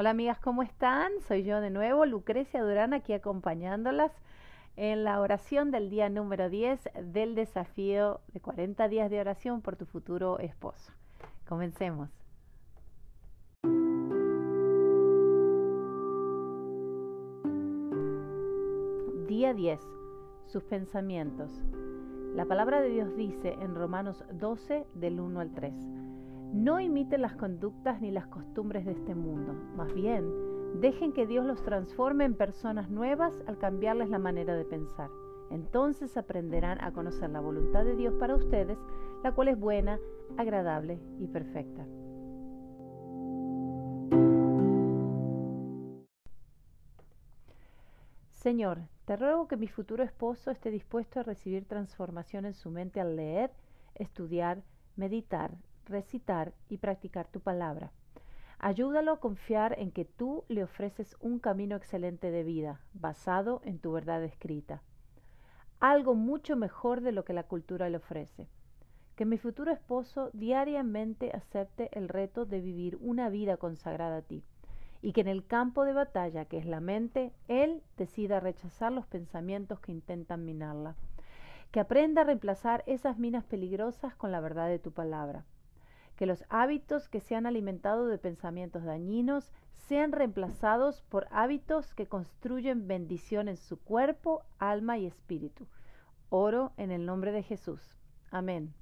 Hola amigas, ¿cómo están? Soy yo de nuevo, Lucrecia Durán, aquí acompañándolas en la oración del día número 10 del desafío de 40 días de oración por tu futuro esposo. Comencemos. Día 10. Sus pensamientos. La palabra de Dios dice en Romanos 12 del 1 al 3. No imiten las conductas ni las costumbres de este mundo, más bien, dejen que Dios los transforme en personas nuevas al cambiarles la manera de pensar. Entonces aprenderán a conocer la voluntad de Dios para ustedes, la cual es buena, agradable y perfecta. Señor, te ruego que mi futuro esposo esté dispuesto a recibir transformación en su mente al leer, estudiar, meditar, recitar y practicar tu palabra. Ayúdalo a confiar en que tú le ofreces un camino excelente de vida, basado en tu verdad escrita. Algo mucho mejor de lo que la cultura le ofrece. Que mi futuro esposo diariamente acepte el reto de vivir una vida consagrada a ti y que en el campo de batalla, que es la mente, él decida rechazar los pensamientos que intentan minarla. Que aprenda a reemplazar esas minas peligrosas con la verdad de tu palabra que los hábitos que se han alimentado de pensamientos dañinos sean reemplazados por hábitos que construyen bendición en su cuerpo, alma y espíritu. Oro en el nombre de Jesús. Amén.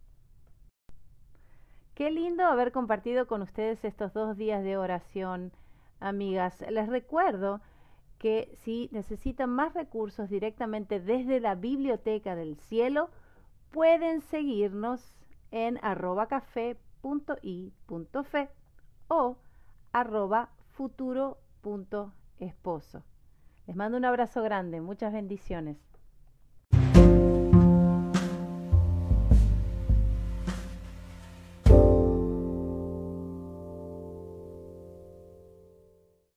Qué lindo haber compartido con ustedes estos dos días de oración, amigas. Les recuerdo que si necesitan más recursos directamente desde la biblioteca del cielo, pueden seguirnos en arroba café fe o arroba futuro.esposo. Les mando un abrazo grande, muchas bendiciones.